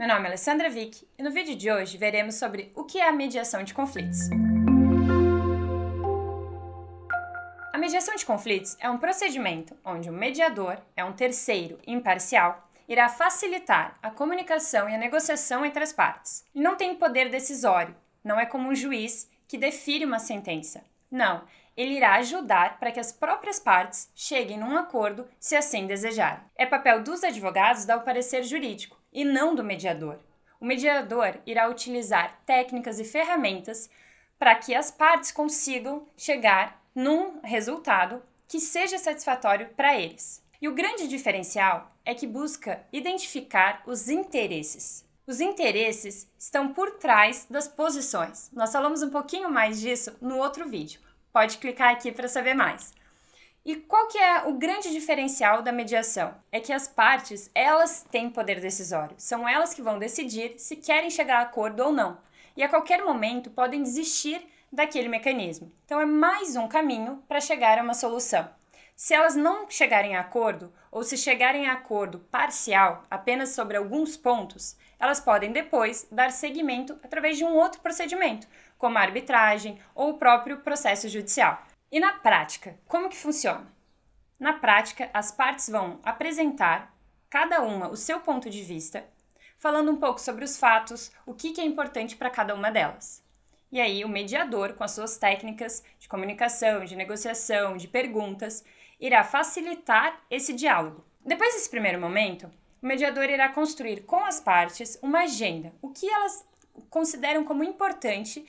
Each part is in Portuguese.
Meu nome é Alessandra Vick e no vídeo de hoje veremos sobre o que é a mediação de conflitos. A mediação de conflitos é um procedimento onde o mediador é um terceiro imparcial irá facilitar a comunicação e a negociação entre as partes. Ele não tem poder decisório, não é como um juiz que define uma sentença. Não, ele irá ajudar para que as próprias partes cheguem num acordo se assim desejarem. É papel dos advogados dar o parecer jurídico e não do mediador. O mediador irá utilizar técnicas e ferramentas para que as partes consigam chegar num resultado que seja satisfatório para eles. E o grande diferencial é que busca identificar os interesses. Os interesses estão por trás das posições. Nós falamos um pouquinho mais disso no outro vídeo. Pode clicar aqui para saber mais. E qual que é o grande diferencial da mediação? É que as partes, elas têm poder decisório. São elas que vão decidir se querem chegar a acordo ou não. E a qualquer momento podem desistir daquele mecanismo. Então é mais um caminho para chegar a uma solução. Se elas não chegarem a acordo, ou se chegarem a acordo parcial, apenas sobre alguns pontos, elas podem depois dar seguimento através de um outro procedimento, como a arbitragem ou o próprio processo judicial. E na prática, como que funciona? Na prática, as partes vão apresentar cada uma o seu ponto de vista, falando um pouco sobre os fatos, o que, que é importante para cada uma delas. E aí, o mediador, com as suas técnicas de comunicação, de negociação, de perguntas, irá facilitar esse diálogo. Depois desse primeiro momento, o mediador irá construir com as partes uma agenda, o que elas consideram como importante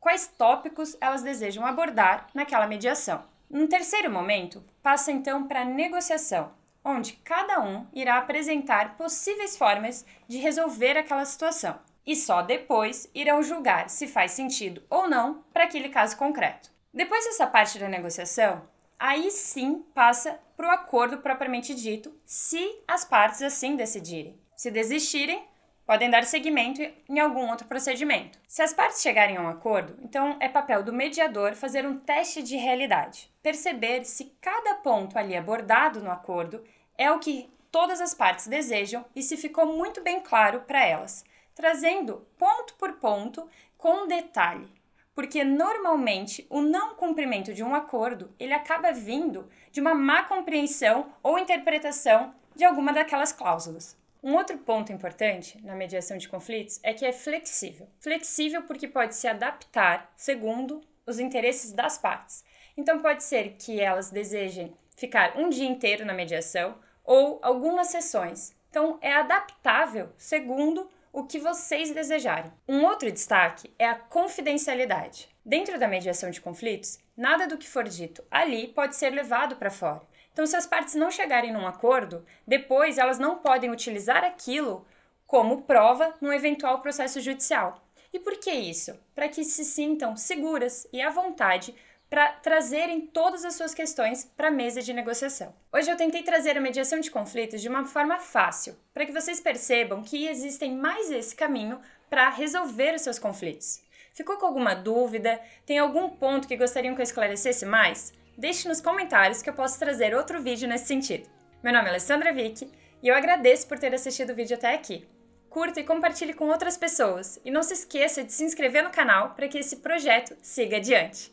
quais tópicos elas desejam abordar naquela mediação. No terceiro momento, passa então para a negociação, onde cada um irá apresentar possíveis formas de resolver aquela situação. E só depois irão julgar se faz sentido ou não para aquele caso concreto. Depois dessa parte da negociação, aí sim passa para o acordo propriamente dito, se as partes assim decidirem. Se desistirem, podem dar seguimento em algum outro procedimento. Se as partes chegarem a um acordo, então é papel do mediador fazer um teste de realidade, perceber se cada ponto ali abordado no acordo é o que todas as partes desejam e se ficou muito bem claro para elas, trazendo ponto por ponto com detalhe. Porque normalmente o não cumprimento de um acordo, ele acaba vindo de uma má compreensão ou interpretação de alguma daquelas cláusulas. Um outro ponto importante na mediação de conflitos é que é flexível. Flexível porque pode se adaptar segundo os interesses das partes. Então, pode ser que elas desejem ficar um dia inteiro na mediação ou algumas sessões. Então, é adaptável segundo o que vocês desejarem. Um outro destaque é a confidencialidade. Dentro da mediação de conflitos, nada do que for dito ali pode ser levado para fora. Então, se as partes não chegarem num acordo, depois elas não podem utilizar aquilo como prova num eventual processo judicial. E por que isso? Para que se sintam seguras e à vontade para trazerem todas as suas questões para a mesa de negociação. Hoje eu tentei trazer a mediação de conflitos de uma forma fácil, para que vocês percebam que existem mais esse caminho para resolver os seus conflitos. Ficou com alguma dúvida? Tem algum ponto que gostariam que eu esclarecesse mais? Deixe nos comentários que eu posso trazer outro vídeo nesse sentido. Meu nome é Alessandra Vick e eu agradeço por ter assistido o vídeo até aqui. Curta e compartilhe com outras pessoas e não se esqueça de se inscrever no canal para que esse projeto siga adiante.